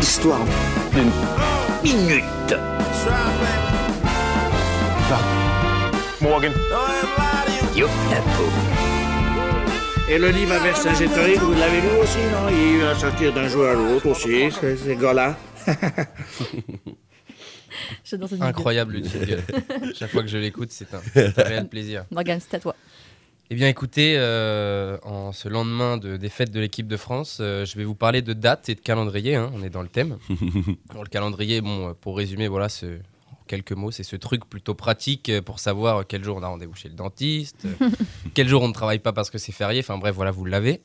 Histoire d'une minute. Morgan. Yo, la peau. Et le livre à Vercingétorix, vous l'avez lu aussi, non? Il va sortir d'un jour à l'autre aussi, ces, ces gars-là. Incroyable. Chaque fois que je l'écoute, c'est un, un réel plaisir. Morgane, c'est à toi. Eh bien, écoutez, euh, en ce lendemain de défaite de l'équipe de France, euh, je vais vous parler de dates et de calendrier. hein, on est dans le thème. Le calendrier, bon, euh, pour résumer, voilà, ce, en quelques mots, c'est ce truc plutôt pratique pour savoir quel jour on a rendez-vous chez le dentiste, quel jour on ne travaille pas parce que c'est férié. Enfin bref, voilà, vous l'avez.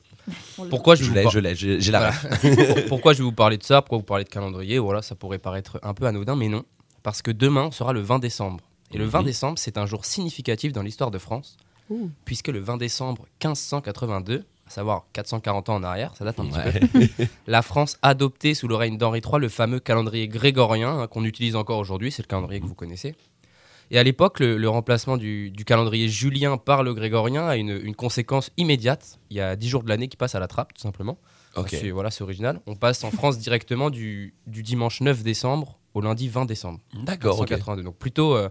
Pourquoi je, Je vous l'ai, par- je l'ai, j'ai la Voilà. Pourquoi je vais vous parler de ça Pourquoi vous parlez de calendrier Voilà, ça pourrait paraître un peu anodin, mais non. Parce que demain sera le 20 décembre. Et le 20 Mhm. décembre, c'est un jour significatif dans l'histoire de France, Ouh. puisque le 20 décembre 1582, à savoir 440 ans en arrière, ça date un petit peu, la France adoptait sous le règne d'Henri III le fameux calendrier grégorien hein, qu'on utilise encore aujourd'hui, c'est le calendrier que vous connaissez. Et à l'époque, le, le remplacement du, du calendrier julien par le grégorien a une, une conséquence immédiate. Il y a 10 jours de l'année qui passent à la trappe, tout simplement. C'est voilà, c'est original. On passe en France directement du, du dimanche 9 décembre au lundi 20 décembre. D'accord, ok. 1982. Donc plutôt, euh,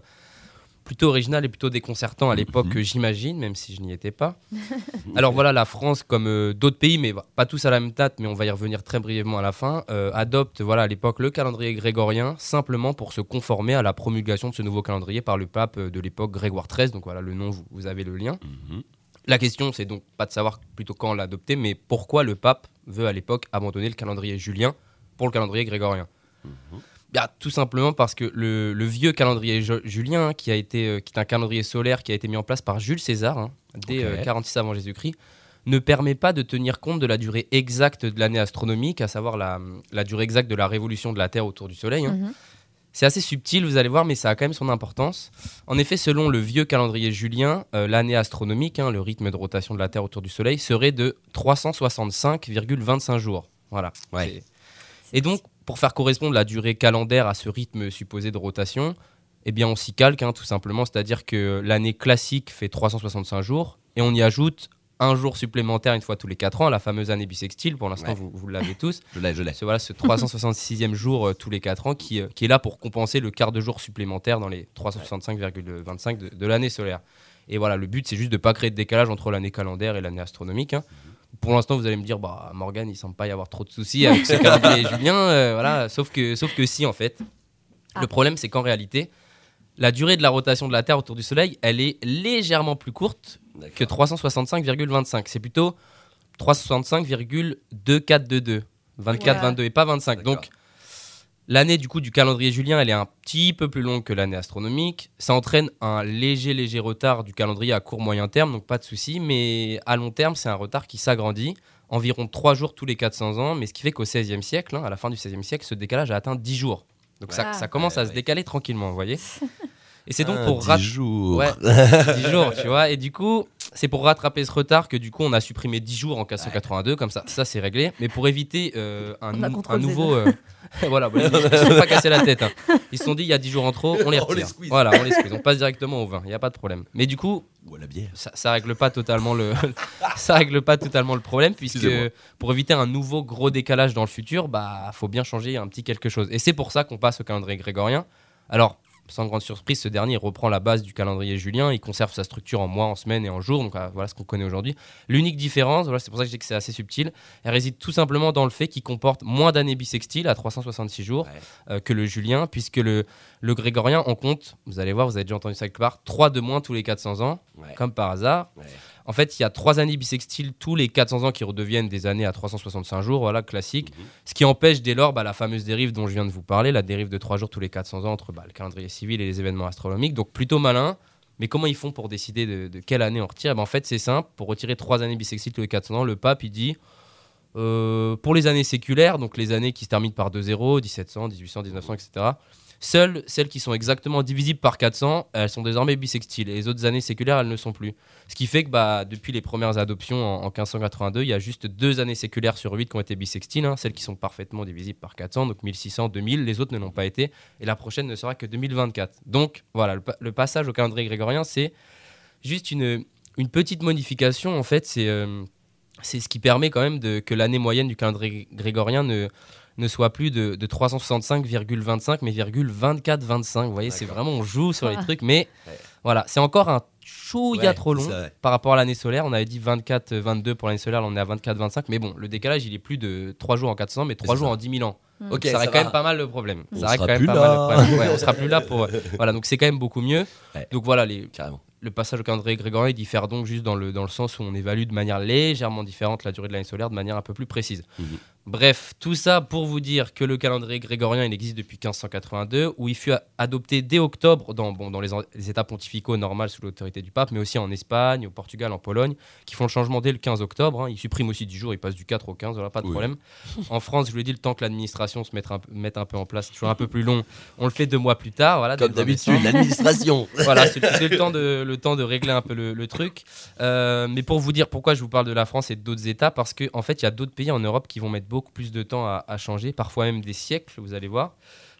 plutôt original et plutôt déconcertant à l'époque, Mhm. euh, j'imagine, même si je n'y étais pas. Alors voilà, la France, comme euh, d'autres pays, mais bah, pas tous à la même date, mais on va y revenir très brièvement à la fin, euh, adopte voilà, à l'époque le calendrier grégorien simplement pour se conformer à la promulgation de ce nouveau calendrier par le pape euh, de l'époque Grégoire XIII. Donc voilà, le nom, vous, vous avez le lien. Mhm. La question, c'est donc pas de savoir plutôt quand on l'a adopté, mais pourquoi le pape veut à l'époque abandonner le calendrier julien pour le calendrier grégorien. Bien, tout simplement parce que le, le vieux calendrier ju- julien, hein, qui, a été, euh, qui est un calendrier solaire qui a été mis en place par Jules César, hein, dès Ok. euh, 46 avant Jésus-Christ, ne permet pas de tenir compte de la durée exacte de l'année astronomique, à savoir la, la durée exacte de la révolution de la Terre autour du Soleil. hein. Mhm. C'est assez subtil, vous allez voir, mais ça a quand même son importance. En effet, selon le vieux calendrier julien, euh, l'année astronomique, hein, le rythme de rotation de la Terre autour du Soleil, serait de 365,25 jours. Voilà. Ouais. C'est- Et donc, pour faire correspondre la durée calendaire à ce rythme supposé de rotation, eh bien, on s'y calque, hein, tout simplement. C'est-à-dire que l'année classique fait 365 jours, et on y ajoute un jour supplémentaire une fois tous les 4 ans, la fameuse année bissextile. Pour l'instant, Ouais. vous, vous l'avez tous. Je l'ai, je l'ai. C'est voilà, ce 366e jour euh, tous les 4 ans qui, euh, qui est là pour compenser le quart de jour supplémentaire dans les 365,25 de, de l'année solaire. Et voilà, le but, c'est juste de ne pas créer de décalage entre l'année calendaire et l'année astronomique. hein. Pour l'instant, vous allez me dire, bah, Morgan, il semble pas y avoir trop de soucis avec ce calendrier julien. euh, voilà, sauf que, sauf que si, en fait. Ah. Le problème, c'est qu'en réalité, la durée de la rotation de la Terre autour du Soleil, elle est légèrement plus courte que 365,25. C'est plutôt 365,2422. 24, Ouais. 22 et pas 25. D'accord. Donc, l'année du coup du calendrier julien, elle est un petit peu plus longue que l'année astronomique. Ça entraîne un léger, léger retard du calendrier à court moyen terme, donc pas de souci. Mais à long terme, c'est un retard qui s'agrandit. Environ 3 jours tous les 400 ans, mais ce qui fait qu'au XVIe siècle, hein, à la fin du XVIe siècle, ce décalage a atteint 10 jours. Donc ça, Ouais. ça commence Ouais, à se décaler tranquillement, vous voyez. Et c'est donc Ah, pour dix rat- jours. Ouais, 10 jours, tu vois. Et du coup, c'est pour rattraper ce retard que du coup, on a supprimé 10 jours en 1482, comme ça, ça c'est réglé. Mais pour éviter euh, un, On nou- nouveau. euh, voilà, ils ne se sont pas cassé la tête. hein. Ils se sont dit, il y a 10 jours en trop, on les On les retire. squeeze. voilà, on les squeeze. On passe directement au vin, il n'y a pas de problème. Mais du coup, Ou à la bière. ça, ça règle pas totalement le ça règle pas totalement le problème puisque pour éviter un nouveau gros décalage dans le futur bah faut bien changer un petit quelque chose et c'est pour ça qu'on passe au calendrier grégorien alors sans grande surprise, ce dernier reprend la base du calendrier julien. Il conserve sa structure en mois, en semaines et en jours. Donc euh, voilà ce qu'on connaît aujourd'hui. L'unique différence, voilà, c'est pour ça que je dis que c'est assez subtil, elle réside tout simplement dans le fait qu'il comporte moins d'années bissextiles à 366 jours Ouais. euh, que le julien, puisque le, le grégorien en compte, vous allez voir, vous avez déjà entendu ça quelque part, 3 de moins tous les 400 ans, Ouais. comme par hasard. Ouais. En fait, il y a trois années bissextiles tous les 400 ans qui redeviennent des années à 365 jours, voilà, classique. Mhm. Ce qui empêche dès lors bah, la fameuse dérive dont je viens de vous parler, la dérive de 3 jours tous les 400 ans entre bah, le calendrier civil et les événements astronomiques. Donc plutôt malin. Mais comment ils font pour décider de, de quelle année on retire? Eh ben, En fait, c'est simple. Pour retirer trois années bissextiles tous les 400 ans, le pape, il dit euh, pour les années séculaires, donc les années qui se terminent par 2-0, 1700, 1800, 1900, etc., seules celles qui sont exactement divisibles par 400, elles sont désormais bissextiles. Et les autres années séculaires, elles ne sont plus. Ce qui fait que bah, depuis les premières adoptions en, en 1582, il y a juste deux années séculaires sur 8 qui ont été bissextiles, hein, celles qui sont parfaitement divisibles par 400, donc 1600, 2000, les autres ne l'ont pas été, et la prochaine ne sera que 2024. Donc voilà, le passage au calendrier grégorien, c'est juste une, une petite modification, en fait, c'est... euh, c'est ce qui permet quand même de, que l'année moyenne du calendrier grégorien ne, ne soit plus de, de 365,25 mais 24,25. Vous voyez, c'est vraiment, on joue sur les Ah. trucs, mais Ouais. voilà, c'est encore un chouïa Ouais, trop long par rapport à l'année solaire. On avait dit 24-22 pour l'année solaire, là on est à 24-25, mais bon, le décalage il est plus de 3 jours en 400, mais 3 c'est jours ça. en 10 000 ans. Ok, ça ça reste quand va. même pas mal le problème. On ça reste sera quand même plus pas là. mal le problème. Ouais, on sera plus là pour. voilà, donc c'est quand même beaucoup mieux. Ouais. Donc voilà, les, Carrément. le passage au calendrier grégorien il diffère donc juste dans le, dans le sens où on évalue de manière légèrement différente la durée de l'année solaire de manière un peu plus précise. Mhm. Bref, tout ça pour vous dire que le calendrier grégorien il existe depuis 1582, où il fut adopté dès octobre dans, bon, dans les, États pontificaux normaux sous l'autorité du pape, mais aussi en Espagne, au Portugal, en Pologne, qui font le changement dès le 15 octobre. hein. Ils suppriment aussi 10 jours, ils passent du 4 au 15, voilà, pas de Oui. problème. En France, je vous l'ai dit, le temps que l'administration se mette un, peu- mette un peu en place, c'est toujours un peu plus long, on le fait deux mois plus tard. Voilà, Comme le 20 d'habitude, l'administration. voilà, c'est c'est le temps de le temps de régler un peu le, le truc. Euh, mais pour vous dire pourquoi je vous parle de la France et d'autres États, parce qu'en en fait, il y a d'autres pays en Europe qui vont mettre beaucoup plus de temps à, à changer, parfois même des siècles, vous allez voir.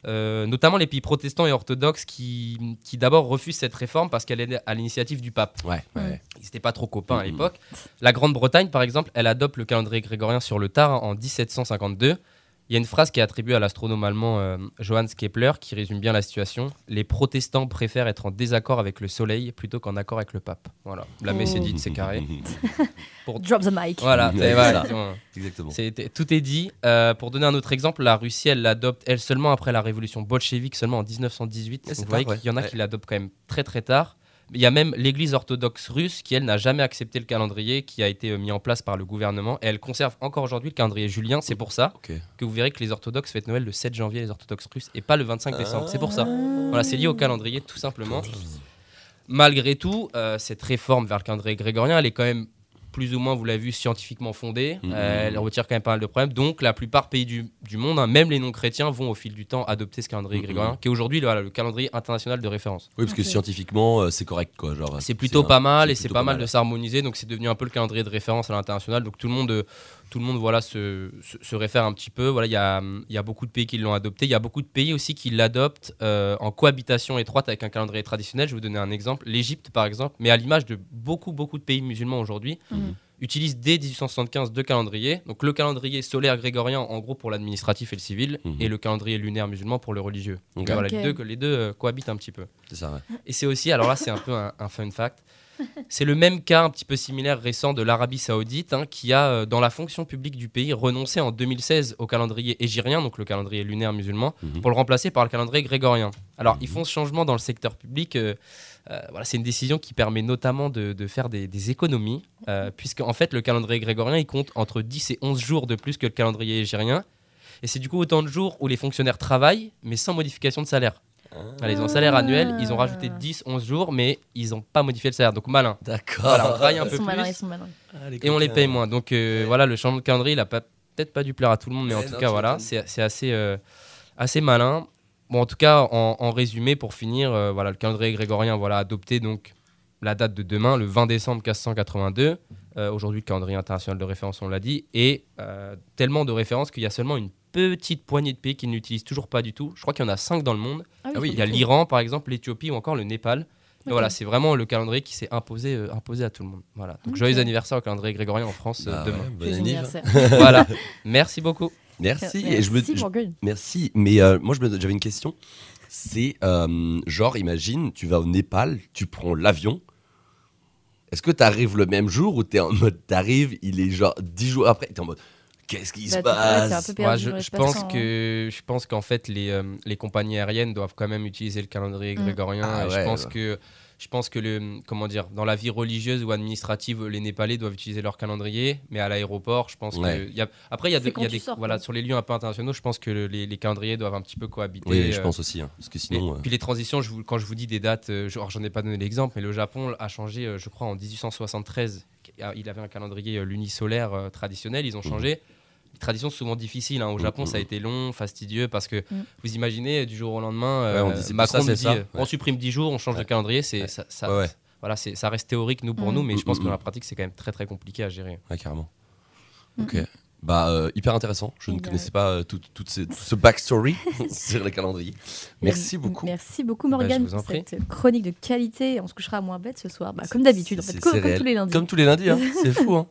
Euh, notamment les pays protestants et orthodoxes qui, qui d'abord refusent cette réforme parce qu'elle est à l'initiative du pape. Ouais, ouais. Ils n'étaient pas trop copains à l'époque. La Grande-Bretagne, par exemple, elle adopte le calendrier grégorien sur le tard en 1752. Il y a une phrase qui est attribuée à l'astronome allemand euh, Johannes Kepler qui résume bien la situation. Les protestants préfèrent être en désaccord avec le soleil plutôt qu'en accord avec le pape. Voilà, la messe est dite, c'est carré. Drop the mic. Voilà, voilà. Exactement. c'est- tout est dit. Euh, pour donner un autre exemple, la Russie, elle l'adopte, elle seulement après la révolution bolchevique, seulement en 1918. Ouais, Donc c'est vous voyez qu'il y en a ouais. qui l'adoptent quand même très très tard. Il y a même l'église orthodoxe russe qui, elle, n'a jamais accepté le calendrier qui a été euh, mis en place par le gouvernement. Et elle conserve encore aujourd'hui le calendrier julien. C'est pour ça que vous verrez que les orthodoxes fêtent Noël le 7 janvier, les orthodoxes russes, et pas le 25 décembre. C'est pour ça. Voilà, c'est lié au calendrier, tout simplement. Malgré tout, euh, cette réforme vers le calendrier grégorien, elle est quand même plus ou moins, vous l'avez vu, scientifiquement fondée. Mhm. Euh, elle retire quand même pas mal de problèmes. Donc, la plupart pays du, du monde, hein, même les non-chrétiens, vont au fil du temps adopter ce calendrier Mhm. grégorien, qui est aujourd'hui le, voilà, le calendrier international de référence. Oui, parce que scientifiquement, euh, c'est correct, quoi. Genre, C'est plutôt un- pas mal et c'est pas mal de s'harmoniser. Donc, c'est devenu un peu le calendrier de référence à l'international. Donc, tout le monde, euh, tout le monde voilà, se, se, se réfère un petit peu. Voilà, Il y a, il y a beaucoup de pays qui l'ont adopté. Il y a beaucoup de pays aussi qui l'adoptent euh, en cohabitation étroite avec un calendrier traditionnel. Je vais vous donner un exemple. L'Égypte, par exemple, mais à l'image de beaucoup, beaucoup de pays musulmans aujourd'hui, Mhm. Utilise dès 1875 deux calendriers. Donc, le calendrier solaire grégorien, en gros, pour l'administratif et le civil, Mhm. et le calendrier lunaire musulman pour le religieux. Donc, voilà, les deux, les deux euh, cohabitent un petit peu. C'est ça, ouais. Et c'est aussi, alors là, c'est un peu un, un fun fact. C'est le même cas un petit peu similaire récent de l'Arabie Saoudite hein, qui a, euh, dans la fonction publique du pays, renoncé en 2016 au calendrier égyrien, donc le calendrier lunaire musulman, Mhm. pour le remplacer par le calendrier grégorien. Alors, Mhm. ils font ce changement dans le secteur public. euh, euh, voilà, c'est une décision qui permet notamment de, de faire des, des économies, euh, puisque en fait, le calendrier grégorien, il compte entre 10 et 11 jours de plus que le calendrier égyrien. Et c'est du coup autant de jours où les fonctionnaires travaillent, mais sans modification de salaire. Voilà, ils ont un salaire annuel, ils ont rajouté 10, 11 jours, mais ils n'ont pas modifié le salaire. Donc malin. D'accord. Voilà, on travaille un Ils peu sont malins, plus ils sont malins. Ah, les et on les coquins. paye moins. Donc euh, voilà, le changement de calendrier, il a pas- peut-être pas dû plaire à tout le monde, mais en Ouais, tout non, cas, tu voilà, m'étonnes. c'est c'est assez, euh, assez malin. Bon, en tout cas, en, en résumé, pour finir, euh, voilà, le calendrier grégorien, voilà, adopté donc la date de demain, le 20 décembre 1582. Euh, Aujourd'hui, le calendrier international de référence, on l'a dit, et euh, tellement de références qu'il y a seulement une petite poignée de pays qui ne l'utilisent toujours pas du tout. Je crois qu'il y en a 5 dans le monde. Ah oui, Il y a l'Iran, par exemple, l'Éthiopie ou encore le Népal. Et Ok. Voilà, c'est vraiment le calendrier qui s'est imposé, euh, imposé à tout le monde. Voilà. Donc joyeux anniversaire au calendrier grégorien en France euh, Bah demain. ouais, bon anniversaire. voilà. Merci beaucoup. Merci. Et je me, Merci, je- merci. Mais euh, moi, j'avais une question. C'est euh, genre, imagine, tu vas au Népal, tu prends l'avion. Est-ce que tu arrives le même jour ou tu es en mode, t'arrives, il est genre 10 jours après, tu es en mode, qu'est-ce qui se Bah, ouais, passe perdu je, pense hein. que je pense qu'en fait les, euh, les compagnies aériennes doivent quand même utiliser le calendrier Mm. grégorien. Ah ouais, je pense ouais. que je pense que le comment dire dans la vie religieuse ou administrative, les Népalais doivent utiliser leur calendrier, mais à l'aéroport, je pense Ouais. que y a, après il y a, de- y des sors, voilà sur les lieux un peu internationaux, je pense que le- les, les calendriers doivent un petit peu cohabiter. Oui, je euh, pense aussi. hein, parce que Et sinon. euh, puis les transitions, je vous- quand je vous dis des dates, euh, j'en ai pas donné l'exemple, mais le Japon a changé, je crois, en 1873. Il avait un calendrier lunisolaire traditionnel, ils ont changé. Les traditions sont souvent difficiles. hein. Au Mhm, Japon, ça a mhm. été long, fastidieux, parce que vous imaginez, du jour au lendemain, Ouais, on euh, dit, Macron ça, nous c'est dit, ça. on supprime 10 jours, on change Ouais. de calendrier. C'est, Ouais. ça, ça- Ouais, ouais. Voilà, c'est, ça reste théorique, nous, pour nous, mais je pense que dans la pratique, c'est quand même très, très compliqué à gérer. Ouais, carrément. Ok. Bah, euh, hyper intéressant. Je ne connaissais pas euh, tout, tout ces- tout ce backstory sur les calendriers. Merci beaucoup. Merci beaucoup, Bah, Morgane, vous en pour cette chronique de qualité. On se couchera à moins bête ce soir, bah, comme d'habitude, en C'est- fait, comme, tous les lundis. Comme tous les lundis, hein. c'est fou. Hein.